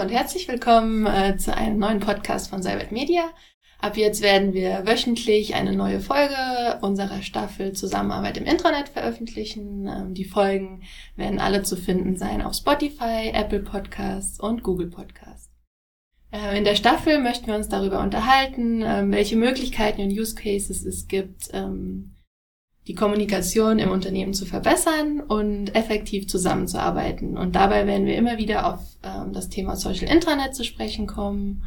Hallo und herzlich willkommen äh, zu einem neuen Podcast von Cybert Media. Ab jetzt werden wir wöchentlich eine neue Folge unserer Staffel Zusammenarbeit im Intranet veröffentlichen. Ähm, die Folgen werden alle zu finden sein auf Spotify, Apple Podcasts und Google Podcasts. Äh, in der Staffel möchten wir uns darüber unterhalten, ähm, welche Möglichkeiten und Use Cases es gibt, ähm, die Kommunikation im Unternehmen zu verbessern und effektiv zusammenzuarbeiten. Und dabei werden wir immer wieder auf das Thema Social Intranet zu sprechen kommen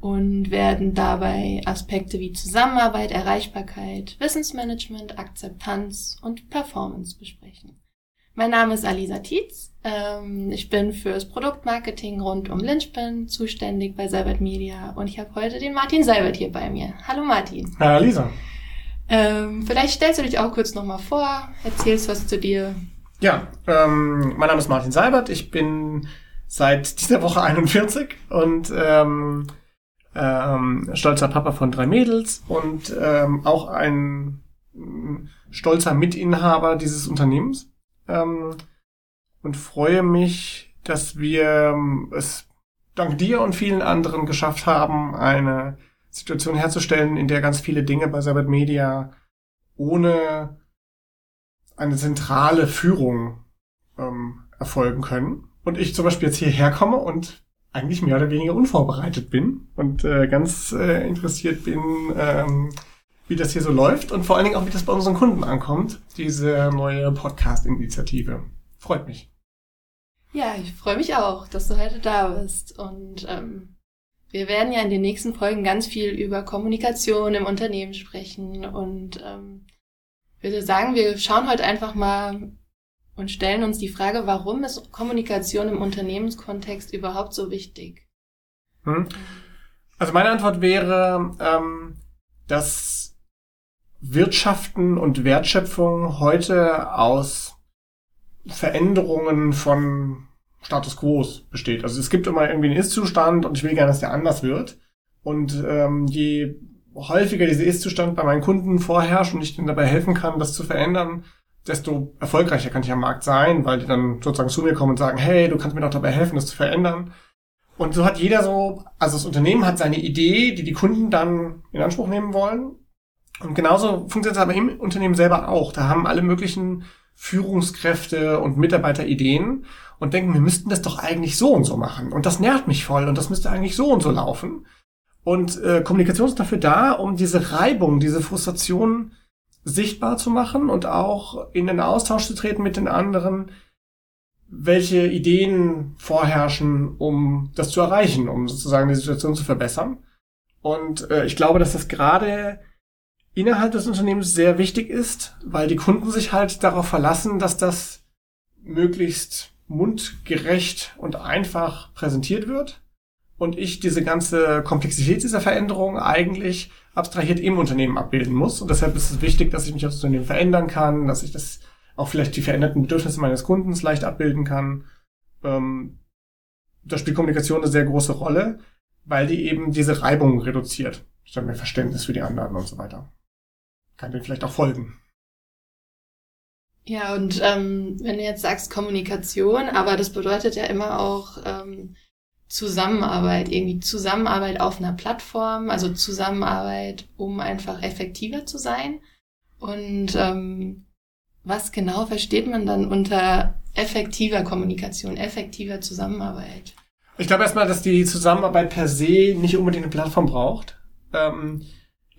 und werden dabei Aspekte wie Zusammenarbeit, Erreichbarkeit, Wissensmanagement, Akzeptanz und Performance besprechen. Mein Name ist Alisa Tietz. Ähm, ich bin fürs Produktmarketing rund um Lynchpin zuständig bei Seibert Media und ich habe heute den Martin Seibert hier bei mir. Hallo Martin. Hallo Alisa. Ähm, vielleicht stellst du dich auch kurz nochmal vor, erzählst was zu dir. Ja, ähm, mein Name ist Martin Seibert. Ich bin seit dieser Woche 41 und ähm, ähm, stolzer Papa von drei Mädels und ähm, auch ein äh, stolzer Mitinhaber dieses Unternehmens ähm, und freue mich, dass wir ähm, es dank dir und vielen anderen geschafft haben, eine Situation herzustellen, in der ganz viele Dinge bei Sabbat Media ohne eine zentrale Führung ähm, erfolgen können. Und ich zum Beispiel jetzt hierher komme und eigentlich mehr oder weniger unvorbereitet bin und äh, ganz äh, interessiert bin, ähm, wie das hier so läuft und vor allen Dingen auch, wie das bei unseren Kunden ankommt, diese neue Podcast-Initiative. Freut mich. Ja, ich freue mich auch, dass du heute da bist. Und ähm, wir werden ja in den nächsten Folgen ganz viel über Kommunikation im Unternehmen sprechen. Und ähm, würde sagen, wir schauen heute einfach mal und stellen uns die Frage, warum ist Kommunikation im Unternehmenskontext überhaupt so wichtig? Hm. Also meine Antwort wäre, ähm, dass Wirtschaften und Wertschöpfung heute aus Veränderungen von Status Quo besteht. Also es gibt immer irgendwie einen Ist-Zustand und ich will gerne, dass der anders wird. Und ähm, je häufiger dieser Ist-Zustand bei meinen Kunden vorherrscht und ich ihnen dabei helfen kann, das zu verändern, desto erfolgreicher kann ich am Markt sein, weil die dann sozusagen zu mir kommen und sagen, hey, du kannst mir doch dabei helfen, das zu verändern. Und so hat jeder so, also das Unternehmen hat seine Idee, die die Kunden dann in Anspruch nehmen wollen. Und genauso funktioniert es aber im Unternehmen selber auch. Da haben alle möglichen Führungskräfte und Mitarbeiter Ideen und denken, wir müssten das doch eigentlich so und so machen. Und das nervt mich voll und das müsste eigentlich so und so laufen. Und äh, Kommunikation ist dafür da, um diese Reibung, diese Frustration sichtbar zu machen und auch in den Austausch zu treten mit den anderen, welche Ideen vorherrschen, um das zu erreichen, um sozusagen die Situation zu verbessern. Und äh, ich glaube, dass das gerade innerhalb des Unternehmens sehr wichtig ist, weil die Kunden sich halt darauf verlassen, dass das möglichst mundgerecht und einfach präsentiert wird und ich diese ganze Komplexität dieser Veränderung eigentlich abstrahiert im Unternehmen abbilden muss. Und deshalb ist es wichtig, dass ich mich als Unternehmen verändern kann, dass ich das auch vielleicht die veränderten Bedürfnisse meines Kundens leicht abbilden kann. Ähm, da spielt Kommunikation eine sehr große Rolle, weil die eben diese Reibung reduziert. Statt mehr Verständnis für die anderen und so weiter. Kann dem vielleicht auch folgen. Ja, und ähm, wenn du jetzt sagst Kommunikation, aber das bedeutet ja immer auch ähm, Zusammenarbeit, irgendwie Zusammenarbeit auf einer Plattform, also Zusammenarbeit, um einfach effektiver zu sein. Und ähm, was genau versteht man dann unter effektiver Kommunikation, effektiver Zusammenarbeit? Ich glaube erstmal, dass die Zusammenarbeit per se nicht unbedingt eine Plattform braucht. Ähm,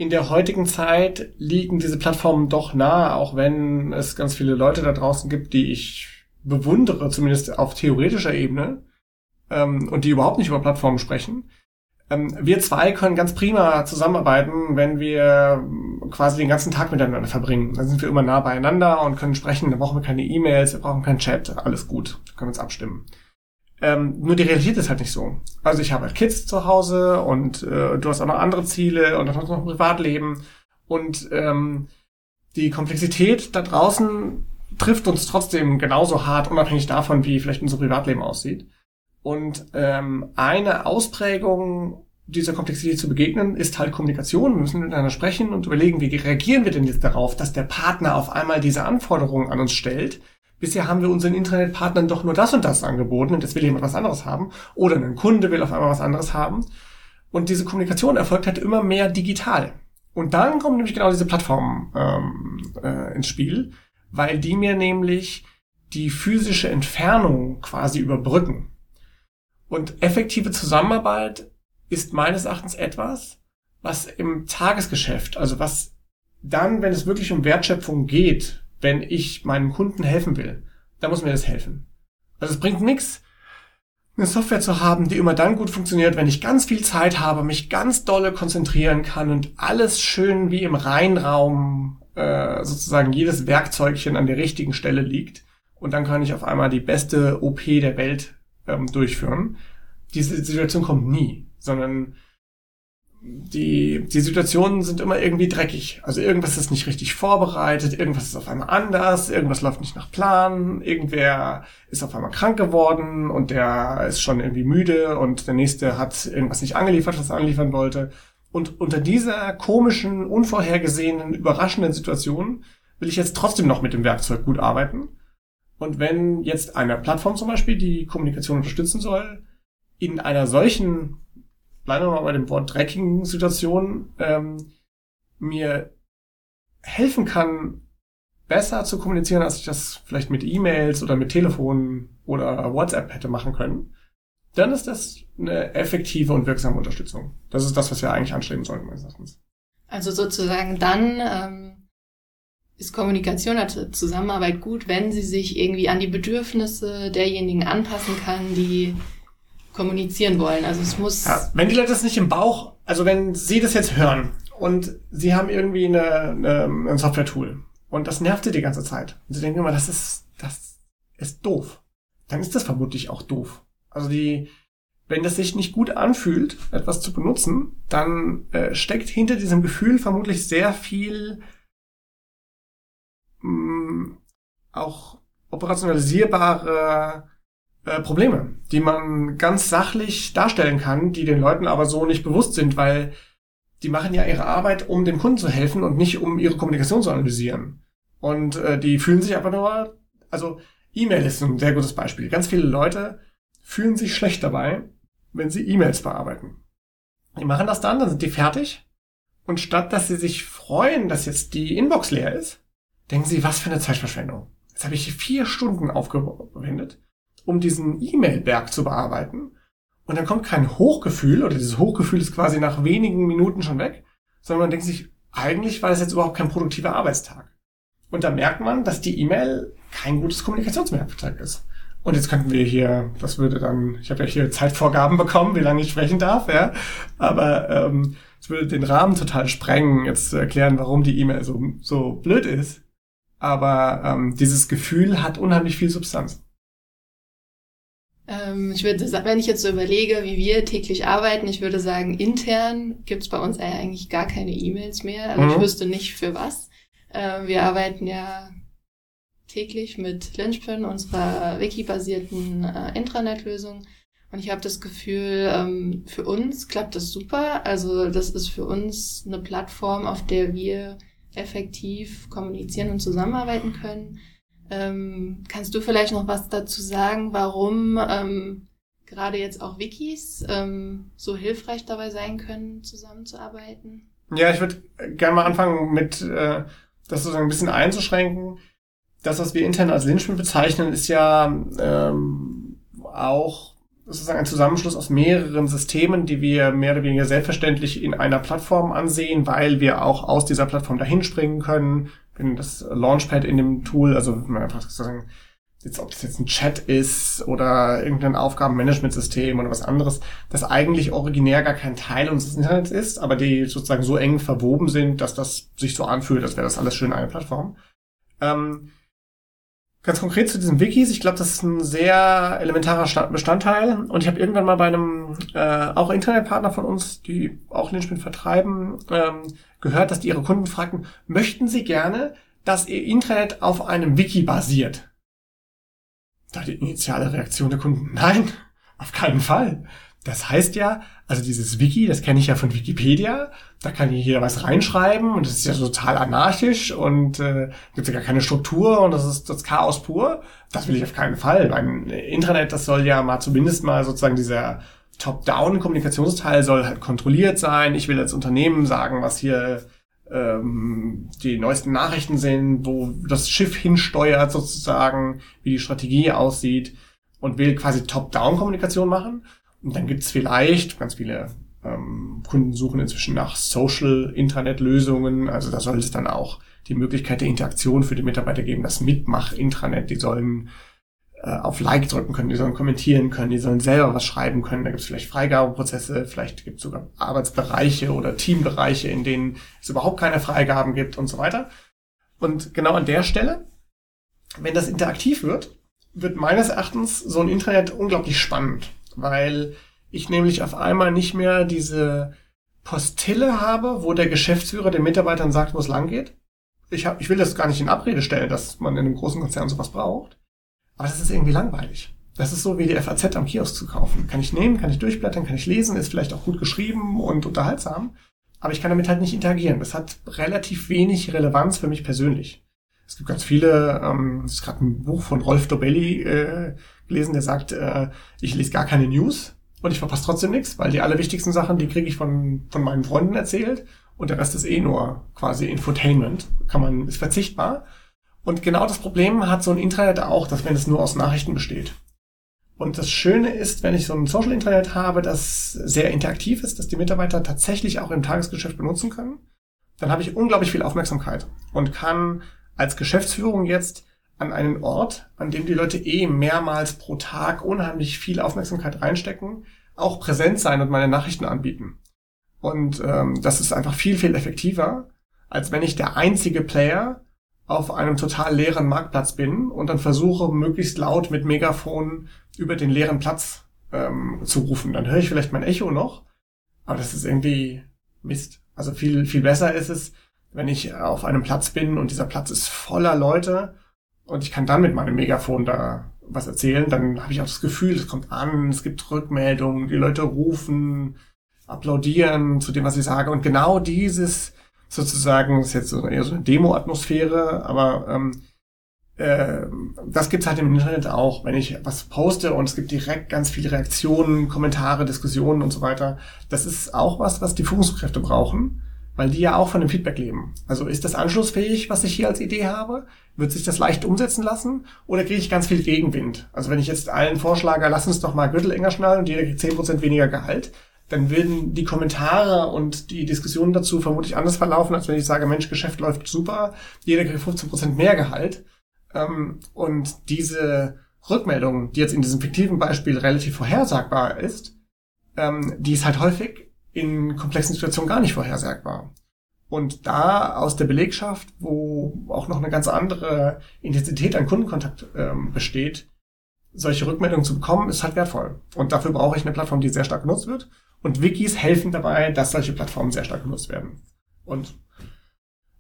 in der heutigen Zeit liegen diese Plattformen doch nahe, auch wenn es ganz viele Leute da draußen gibt, die ich bewundere, zumindest auf theoretischer Ebene ähm, und die überhaupt nicht über Plattformen sprechen. Ähm, wir zwei können ganz prima zusammenarbeiten, wenn wir quasi den ganzen Tag miteinander verbringen. Dann sind wir immer nah beieinander und können sprechen. Da brauchen wir keine E-Mails, wir brauchen keinen Chat, alles gut, können wir uns abstimmen. Ähm, nur die Realität ist halt nicht so. Also ich habe halt Kids zu Hause und äh, du hast auch noch andere Ziele und dann hast du noch ein Privatleben und ähm, die Komplexität da draußen trifft uns trotzdem genauso hart, unabhängig davon, wie vielleicht unser Privatleben aussieht. Und ähm, eine Ausprägung dieser Komplexität zu begegnen, ist halt Kommunikation. Wir müssen miteinander sprechen und überlegen, wie reagieren wir denn jetzt darauf, dass der Partner auf einmal diese Anforderungen an uns stellt, bisher haben wir unseren Internetpartnern doch nur das und das angeboten und jetzt will jemand was anderes haben. Oder ein Kunde will auf einmal was anderes haben. Und diese Kommunikation erfolgt halt immer mehr digital. Und dann kommt nämlich genau diese Plattform ähm, äh, ins Spiel, weil die mir nämlich die physische Entfernung quasi überbrücken. Und effektive Zusammenarbeit ist meines Erachtens etwas, was im Tagesgeschäft, also was dann, wenn es wirklich um Wertschöpfung geht, wenn ich meinem Kunden helfen will, da muss mir das helfen. Also es bringt nichts, eine Software zu haben, die immer dann gut funktioniert, wenn ich ganz viel Zeit habe, mich ganz dolle konzentrieren kann und alles schön wie im Reinraum äh, sozusagen jedes Werkzeugchen an der richtigen Stelle liegt. Und dann kann ich auf einmal die beste OP der Welt ähm, durchführen. Diese Situation kommt nie, sondern die, die Situationen sind immer irgendwie dreckig. Also irgendwas ist nicht richtig vorbereitet, irgendwas ist auf einmal anders, irgendwas läuft nicht nach Plan, irgendwer ist auf einmal krank geworden und der ist schon irgendwie müde und der nächste hat irgendwas nicht angeliefert, was er anliefern wollte. Und unter dieser komischen, unvorhergesehenen, überraschenden Situation will ich jetzt trotzdem noch mit dem Werkzeug gut arbeiten. Und wenn jetzt eine Plattform zum Beispiel die Kommunikation unterstützen soll, in einer solchen bleiben wir mal bei dem Wort dreckigen Situation, ähm, mir helfen kann, besser zu kommunizieren, als ich das vielleicht mit E-Mails oder mit Telefon oder WhatsApp hätte machen können, dann ist das eine effektive und wirksame Unterstützung. Das ist das, was wir eigentlich anstreben sollten, meines Erachtens. Also sozusagen dann ähm, ist Kommunikation, also Zusammenarbeit gut, wenn sie sich irgendwie an die Bedürfnisse derjenigen anpassen kann, die kommunizieren wollen. Also es muss. Ja, wenn die Leute das nicht im Bauch, also wenn sie das jetzt hören und sie haben irgendwie eine, eine, ein Software-Tool und das nervt sie die ganze Zeit und sie denken immer, das ist, das ist doof, dann ist das vermutlich auch doof. Also die, wenn das sich nicht gut anfühlt, etwas zu benutzen, dann äh, steckt hinter diesem Gefühl vermutlich sehr viel mh, mm, auch operationalisierbare äh, Probleme, die man ganz sachlich darstellen kann, die den Leuten aber so nicht bewusst sind, weil die machen ja ihre Arbeit, um dem Kunden zu helfen und nicht um ihre Kommunikation zu analysieren. Und äh, die fühlen sich einfach nur, also E-Mail ist ein sehr gutes Beispiel. Ganz viele Leute fühlen sich schlecht dabei, wenn sie E-Mails bearbeiten. Die machen das dann, dann sind die fertig. Und statt dass sie sich freuen, dass jetzt die Inbox leer ist, denken sie, was für eine Zeitverschwendung. Jetzt habe ich vier Stunden aufgewendet um diesen E-Mail-Berg zu bearbeiten. Und dann kommt kein Hochgefühl, oder dieses Hochgefühl ist quasi nach wenigen Minuten schon weg, sondern man denkt sich, eigentlich war das jetzt überhaupt kein produktiver Arbeitstag. Und da merkt man, dass die E-Mail kein gutes Kommunikationswerkzeug ist. Und jetzt könnten wir hier, das würde dann, ich habe ja hier Zeitvorgaben bekommen, wie lange ich sprechen darf, ja. Aber ähm, es würde den Rahmen total sprengen, jetzt zu erklären, warum die E-Mail so, so blöd ist. Aber ähm, dieses Gefühl hat unheimlich viel Substanz. Ähm, ich würde, wenn ich jetzt so überlege, wie wir täglich arbeiten, ich würde sagen, intern gibt's bei uns eigentlich gar keine E-Mails mehr. Also mhm. ich wüsste nicht für was. Äh, wir arbeiten ja täglich mit Lynchpin, unserer wiki-basierten äh, Intranet-Lösung. Und ich habe das Gefühl, ähm, für uns klappt das super. Also das ist für uns eine Plattform, auf der wir effektiv kommunizieren und zusammenarbeiten können. Ähm, kannst du vielleicht noch was dazu sagen, warum ähm, gerade jetzt auch Wikis ähm, so hilfreich dabei sein können, zusammenzuarbeiten? Ja, ich würde gerne mal anfangen mit äh, das sozusagen ein bisschen einzuschränken. Das, was wir intern als Lynchman bezeichnen, ist ja ähm, auch sozusagen ein Zusammenschluss aus mehreren Systemen, die wir mehr oder weniger selbstverständlich in einer Plattform ansehen, weil wir auch aus dieser Plattform dahin springen können, in das Launchpad in dem Tool, also man einfach sozusagen, jetzt, ob das jetzt ein Chat ist oder irgendein Aufgabenmanagementsystem oder was anderes, das eigentlich originär gar kein Teil unseres Internets ist, aber die sozusagen so eng verwoben sind, dass das sich so anfühlt, als wäre das alles schön eine Plattform. Ähm, Ganz konkret zu diesen Wikis, ich glaube, das ist ein sehr elementarer Bestandteil. Und ich habe irgendwann mal bei einem äh, auch Internetpartner von uns, die auch Lynchpin vertreiben, ähm, gehört, dass die ihre Kunden fragten, möchten sie gerne, dass ihr Internet auf einem Wiki basiert? Da die initiale Reaktion der Kunden, nein, auf keinen Fall. Das heißt ja, also dieses Wiki, das kenne ich ja von Wikipedia, da kann jeder was reinschreiben und das ist ja total anarchisch und äh, gibt ja gar keine Struktur und das ist das Chaos pur. Das will ich auf keinen Fall. Mein Intranet, das soll ja mal zumindest mal sozusagen dieser Top-Down-Kommunikationsteil soll halt kontrolliert sein. Ich will als Unternehmen sagen, was hier ähm, die neuesten Nachrichten sind, wo das Schiff hinsteuert sozusagen, wie die Strategie aussieht und will quasi Top-Down-Kommunikation machen. Und dann gibt's vielleicht ganz viele ähm, Kunden suchen inzwischen nach Social-Intranet-Lösungen. Also da soll es dann auch die Möglichkeit der Interaktion für die Mitarbeiter geben, das Mitmach-Intranet. Die sollen äh, auf Like drücken können, die sollen kommentieren können, die sollen selber was schreiben können. Da gibt es vielleicht Freigabeprozesse, vielleicht gibt es sogar Arbeitsbereiche oder Teambereiche, in denen es überhaupt keine Freigaben gibt und so weiter. Und genau an der Stelle, wenn das interaktiv wird, wird meines Erachtens so ein Internet unglaublich spannend, weil ich nämlich auf einmal nicht mehr diese Postille habe, wo der Geschäftsführer den Mitarbeitern sagt, wo es lang geht. Ich, hab, ich will das gar nicht in Abrede stellen, dass man in einem großen Konzern sowas braucht. Aber das ist irgendwie langweilig. Das ist so wie die FAZ am Kiosk zu kaufen. Kann ich nehmen, kann ich durchblättern, kann ich lesen, ist vielleicht auch gut geschrieben und unterhaltsam. Aber ich kann damit halt nicht interagieren. Das hat relativ wenig Relevanz für mich persönlich. Es gibt ganz viele, ähm, es ist gerade ein Buch von Rolf Dobelli äh, gelesen, der sagt, äh, ich lese gar keine News und ich verpasse trotzdem nichts, weil die allerwichtigsten Sachen, die kriege ich von, von meinen Freunden erzählt und der Rest ist eh nur quasi Infotainment. Kann man, ist verzichtbar. Und genau das Problem hat so ein Intranet auch, dass wenn es nur aus Nachrichten besteht. Und das Schöne ist, wenn ich so ein Social Intranet habe, das sehr interaktiv ist, dass die Mitarbeiter tatsächlich auch im Tagesgeschäft benutzen können, dann habe ich unglaublich viel Aufmerksamkeit und kann als Geschäftsführung jetzt an einen Ort, an dem die Leute eh mehrmals pro Tag unheimlich viel Aufmerksamkeit reinstecken, auch präsent sein und meine Nachrichten anbieten. Und ähm, das ist einfach viel, viel effektiver, als wenn ich der einzige Player auf einem total leeren Marktplatz bin und dann versuche, möglichst laut mit Megafon über den leeren Platz ähm, zu rufen. Dann höre ich vielleicht mein Echo noch, aber das ist irgendwie Mist. Also viel, viel besser ist es, wenn ich auf einem Platz bin und dieser Platz ist voller Leute und ich kann dann mit meinem Megafon da was erzählen, dann habe ich auch das Gefühl, es kommt an, es gibt Rückmeldungen, die Leute rufen, applaudieren zu dem, was ich sage. Und genau dieses sozusagen, ist jetzt eher so eine Demo-Atmosphäre, aber ähm, äh, das gibt's halt im Internet auch. Wenn ich was poste und es gibt direkt ganz viele Reaktionen, Kommentare, Diskussionen und so weiter, das ist auch was, was die Führungskräfte brauchen, weil die ja auch von dem Feedback leben. Also ist das anschlussfähig, was ich hier als Idee habe? Wird sich das leicht umsetzen lassen? Oder kriege ich ganz viel Gegenwind? Also wenn ich jetzt allen vorschlage, lass uns doch mal Gürtel enger schnallen und jeder kriegt 10% weniger Gehalt, dann würden die Kommentare und die Diskussionen dazu vermutlich anders verlaufen, als wenn ich sage, Mensch, Geschäft läuft super, jeder kriegt 15% mehr Gehalt. Ähm, und diese Rückmeldung, die jetzt in diesem fiktiven Beispiel relativ vorhersagbar ist, ähm, die ist halt häufig in komplexen Situationen gar nicht vorhersagbar. Und da aus der Belegschaft, wo auch noch eine ganz andere Intensität an Kundenkontakt ähm, besteht, solche Rückmeldungen zu bekommen, ist halt wertvoll. Und dafür brauche ich eine Plattform, die sehr stark genutzt wird. Und Wikis helfen dabei, dass solche Plattformen sehr stark genutzt werden. Und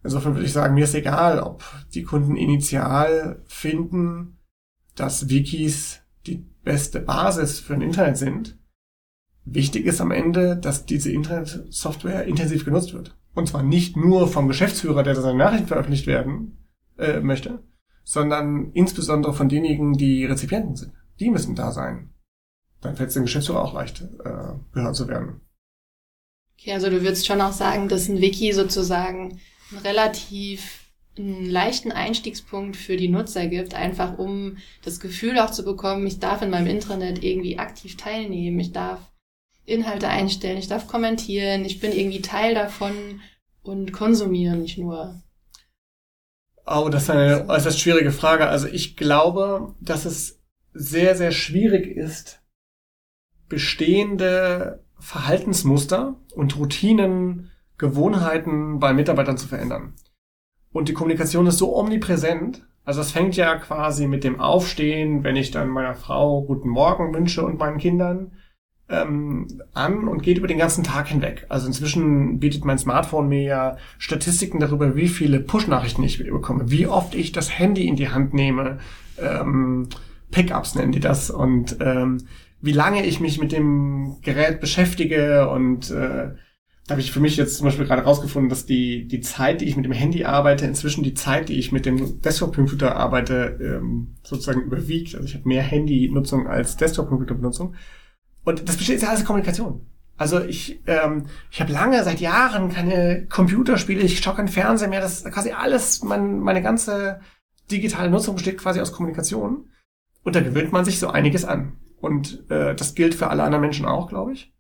insofern würde ich sagen, mir ist egal, ob die Kunden initial finden, dass Wikis die beste Basis für ein Internet sind. Wichtig ist am Ende, dass diese Internetsoftware intensiv genutzt wird. Und zwar nicht nur vom Geschäftsführer, der seine Nachrichten veröffentlicht werden äh, möchte, sondern insbesondere von denjenigen, die Rezipienten sind. Die müssen da sein dann fällt es dem Geschäftsführer auch leicht, äh, gehört zu werden. Okay, also du würdest schon auch sagen, dass ein Wiki sozusagen einen relativ einen leichten Einstiegspunkt für die Nutzer gibt, einfach um das Gefühl auch zu bekommen, ich darf in meinem Intranet irgendwie aktiv teilnehmen, ich darf Inhalte einstellen, ich darf kommentieren, ich bin irgendwie Teil davon und konsumiere nicht nur. Oh, das ist eine äußerst schwierige Frage. Also ich glaube, dass es sehr, sehr schwierig ist, bestehende Verhaltensmuster und Routinen, Gewohnheiten bei Mitarbeitern zu verändern. Und die Kommunikation ist so omnipräsent. Also es fängt ja quasi mit dem Aufstehen, wenn ich dann meiner Frau guten Morgen wünsche und meinen Kindern ähm, an und geht über den ganzen Tag hinweg. Also inzwischen bietet mein Smartphone mir ja Statistiken darüber, wie viele Push-Nachrichten ich bekomme, wie oft ich das Handy in die Hand nehme. Ähm, Pickups nennen die das und ähm, wie lange ich mich mit dem Gerät beschäftige und äh, da habe ich für mich jetzt zum Beispiel gerade rausgefunden, dass die, die Zeit, die ich mit dem Handy arbeite, inzwischen die Zeit, die ich mit dem Desktop-Computer arbeite, ähm, sozusagen überwiegt. Also ich habe mehr Handy-Nutzung als Desktop-Computer-Benutzung. Und das besteht ja alles in Kommunikation. Also ich, ähm, ich habe lange, seit Jahren keine Computerspiele, ich schaue keinen Fernseher mehr. Das ist quasi alles, mein, meine ganze digitale Nutzung besteht quasi aus Kommunikation. Und da gewöhnt man sich so einiges an. Und äh, das gilt für alle anderen Menschen auch, glaube ich.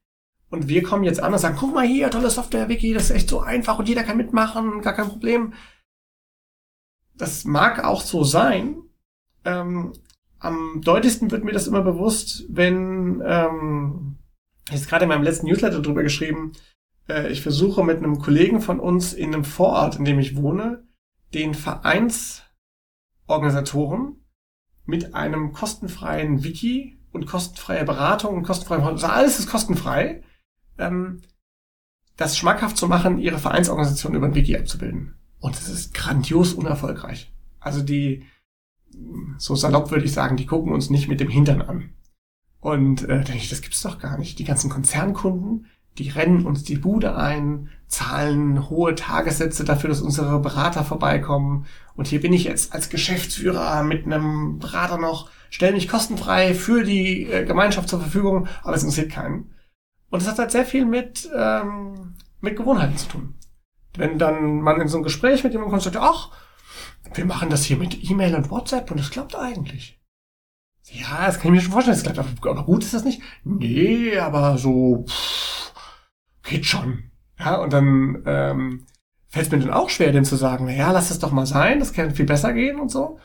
Und wir kommen jetzt an und sagen, guck mal hier, tolle Software, Wiki, das ist echt so einfach und jeder kann mitmachen, gar kein Problem. Das mag auch so sein. Ähm, am deutlichsten wird mir das immer bewusst, wenn, ähm, ich habe gerade in meinem letzten Newsletter drüber geschrieben, äh, ich versuche mit einem Kollegen von uns in einem Vorort, in dem ich wohne, den Vereinsorganisatoren mit einem kostenfreien Wiki und kostenfreie Beratung und kostenfreie, also alles ist kostenfrei, ähm, das schmackhaft zu machen, ihre Vereinsorganisation über ein Wiki abzubilden. Und es ist grandios unerfolgreich. Also die, so salopp würde ich sagen, die gucken uns nicht mit dem Hintern an. Und äh, denke ich, das gibt's doch gar nicht. Die ganzen Konzernkunden, die rennen uns die Bude ein, zahlen hohe Tagessätze dafür, dass unsere Berater vorbeikommen. Und hier bin ich jetzt als Geschäftsführer mit einem Berater noch, stelle mich kostenfrei für die äh, Gemeinschaft zur Verfügung, aber es interessiert keinen. Und es hat halt sehr viel mit, ähm, mit Gewohnheiten zu tun. Wenn dann man in so ein Gespräch mit jemandem kommt sagt, ach, wir machen das hier mit E-Mail und WhatsApp und das klappt eigentlich. Ja, das kann ich mir schon vorstellen, das klappt, aber gut ist das nicht? Nee, aber so, pff, geht schon. Ja, und dann ähm, fällt es mir dann auch schwer, dem zu sagen, na ja, lass es doch mal sein, das kann viel besser gehen und so.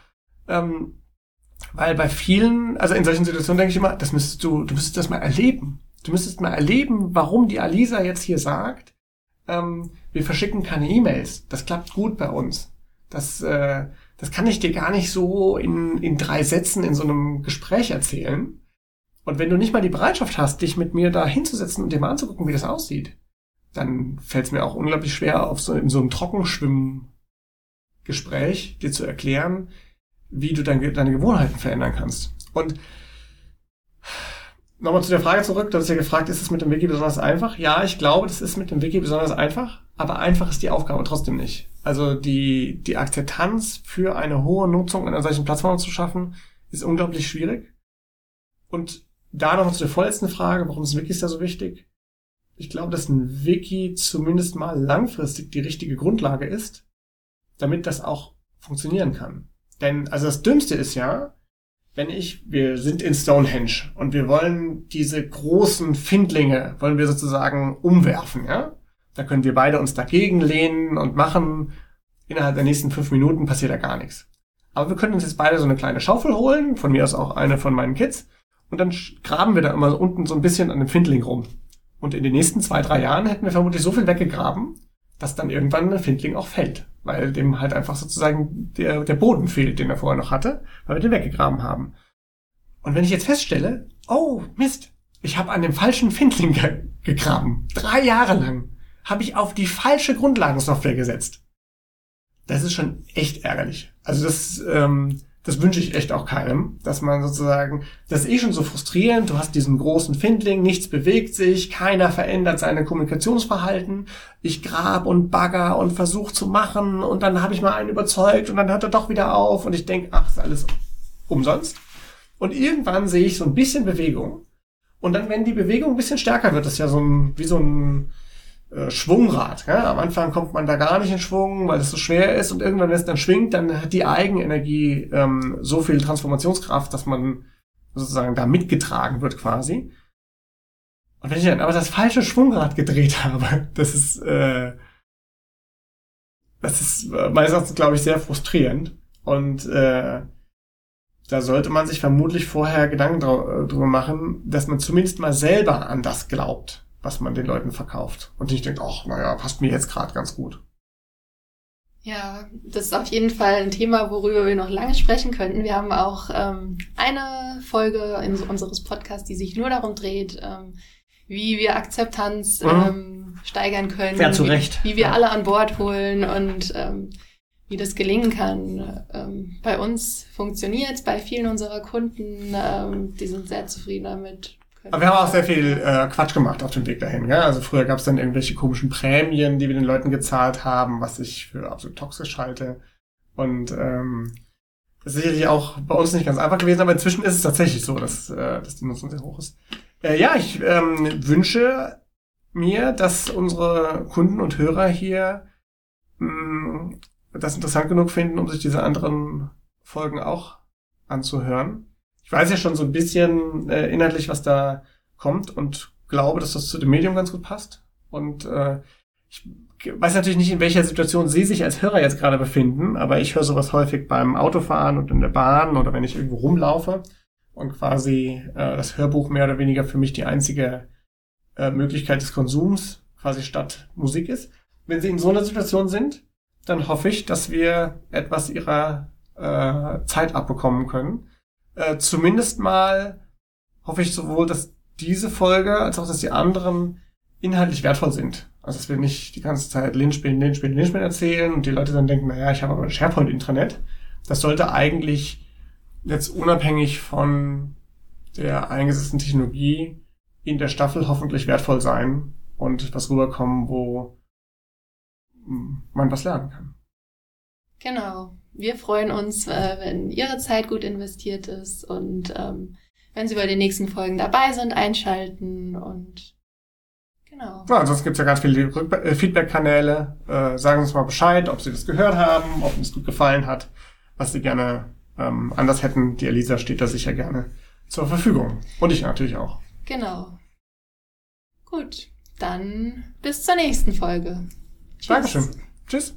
Ähm, weil bei vielen, also in solchen Situationen denke ich immer, das müsstest du, du müsstest das mal erleben. Du müsstest mal erleben, warum die Alisa jetzt hier sagt, ähm, wir verschicken keine E-Mails. Das klappt gut bei uns. Das, äh, das kann ich dir gar nicht so in, in drei Sätzen in so einem Gespräch erzählen. Und wenn du nicht mal die Bereitschaft hast, dich mit mir da hinzusetzen und dir mal anzugucken, wie das aussieht, dann fällt es mir auch unglaublich schwer, auf so, in so einem Trockenschwimmgespräch dir zu erklären, wie du dein, deine Gewohnheiten verändern kannst. Und nochmal zu der Frage zurück, du hast ja gefragt, ist es mit dem Wiki besonders einfach? Ja, ich glaube, das ist mit dem Wiki besonders einfach, aber einfach ist die Aufgabe trotzdem nicht. Also die, die Akzeptanz für eine hohe Nutzung einer solchen Plattform zu schaffen, ist unglaublich schwierig. Und da noch zu der vorletzten Frage, warum ist Wikis da so wichtig? Ich glaube, dass ein Wiki zumindest mal langfristig die richtige Grundlage ist, damit das auch funktionieren kann. Denn, also das Dümmste ist ja, wenn ich, wir sind in Stonehenge und wir wollen diese großen Findlinge, wollen wir sozusagen umwerfen, ja? Da können wir beide uns dagegen lehnen und machen. Innerhalb der nächsten fünf Minuten passiert da gar nichts. Aber wir können uns jetzt beide so eine kleine Schaufel holen, von mir aus auch eine von meinen Kids, und dann graben wir da immer unten so ein bisschen an dem Findling rum. Und in den nächsten zwei, drei Jahren hätten wir vermutlich so viel weggegraben, dass dann irgendwann ein Findling auch fällt weil dem halt einfach sozusagen der, der Boden fehlt, den er vorher noch hatte, weil wir den weggegraben haben. Und wenn ich jetzt feststelle, oh Mist, ich habe an dem falschen Findling ge gegraben, drei Jahre lang, habe ich auf die falsche Grundlagensoftware gesetzt. Das ist schon echt ärgerlich. Also das, ähm, das wünsche ich echt auch keinem, dass man sozusagen, das ist eh schon so frustrierend, du hast diesen großen Findling, nichts bewegt sich, keiner verändert seine Kommunikationsverhalten, ich grab und bagger und versuche zu machen und dann habe ich mal einen überzeugt und dann hört er doch wieder auf und ich denke, ach, ist alles umsonst. Und irgendwann sehe ich so ein bisschen Bewegung und dann, wenn die Bewegung ein bisschen stärker wird, das ist ja so ein, wie so ein, Schwungrad. Ja? Am Anfang kommt man da gar nicht in Schwung, weil es so schwer ist und irgendwann, wenn es dann schwingt, dann hat die Eigenenergie ähm, so viel Transformationskraft, dass man sozusagen da mitgetragen wird quasi. Und wenn ich dann aber das falsche Schwungrad gedreht habe, das ist, äh, das ist äh, meistens, glaube ich, sehr frustrierend. Und äh, da sollte man sich vermutlich vorher Gedanken äh, drüber machen, dass man zumindest mal selber an das glaubt was man den Leuten verkauft. Und nicht denkt, ach, naja, passt mir jetzt gerade ganz gut. Ja, das ist auf jeden Fall ein Thema, worüber wir noch lange sprechen könnten. Wir haben auch ähm, eine Folge in unseres Podcasts, die sich nur darum dreht, ähm, wie wir Akzeptanz mhm. ähm, steigern können. Ja, zu Recht. Wie, wie wir ja. alle an Bord holen und ähm, wie das gelingen kann. Ähm, bei uns funktioniert es, bei vielen unserer Kunden, ähm, die sind sehr zufrieden damit Aber wir haben auch sehr viel äh, Quatsch gemacht auf dem Weg dahin. Gell? Also früher gab es dann irgendwelche komischen Prämien, die wir den Leuten gezahlt haben, was ich für absolut toxisch halte. Und ähm, das ist sicherlich auch bei uns nicht ganz einfach gewesen, aber inzwischen ist es tatsächlich so, dass, äh, dass die Nutzung sehr hoch ist. Äh, ja, ich ähm, wünsche mir, dass unsere Kunden und Hörer hier mh, mm, das interessant genug finden, um sich diese anderen Folgen auch anzuhören. Ich weiß ja schon so ein bisschen äh, inhaltlich, was da kommt und glaube, dass das zu dem Medium ganz gut passt. Und äh, ich weiß natürlich nicht, in welcher Situation Sie sich als Hörer jetzt gerade befinden, aber ich höre sowas häufig beim Autofahren und in der Bahn oder wenn ich irgendwo rumlaufe und quasi äh, das Hörbuch mehr oder weniger für mich die einzige äh, Möglichkeit des Konsums quasi statt Musik ist. Wenn Sie in so einer Situation sind, dann hoffe ich, dass wir etwas Ihrer äh, Zeit abbekommen können. Äh, zumindest mal hoffe ich sowohl, dass diese Folge als auch, dass die anderen inhaltlich wertvoll sind. Also dass wir nicht die ganze Zeit Linspielen, Linspielen, Linspielen erzählen und die Leute dann denken, naja, ich habe aber ein SharePoint-Intranet. Das sollte eigentlich jetzt unabhängig von der eingesetzten Technologie in der Staffel hoffentlich wertvoll sein und was rüberkommen, wo man was lernen kann. Genau. Wir freuen uns, äh, wenn Ihre Zeit gut investiert ist und ähm, wenn Sie bei den nächsten Folgen dabei sind, einschalten und genau. Ja, ansonsten gibt es ja ganz viele äh, Feedback-Kanäle. Äh, sagen uns mal Bescheid, ob Sie das gehört haben, ob es gut gefallen hat, was Sie gerne ähm, anders hätten. Die Elisa steht da sicher gerne zur Verfügung. Und ich natürlich auch. Genau. Gut, dann bis zur nächsten Folge. Tschüss. Dankeschön. Tschüss.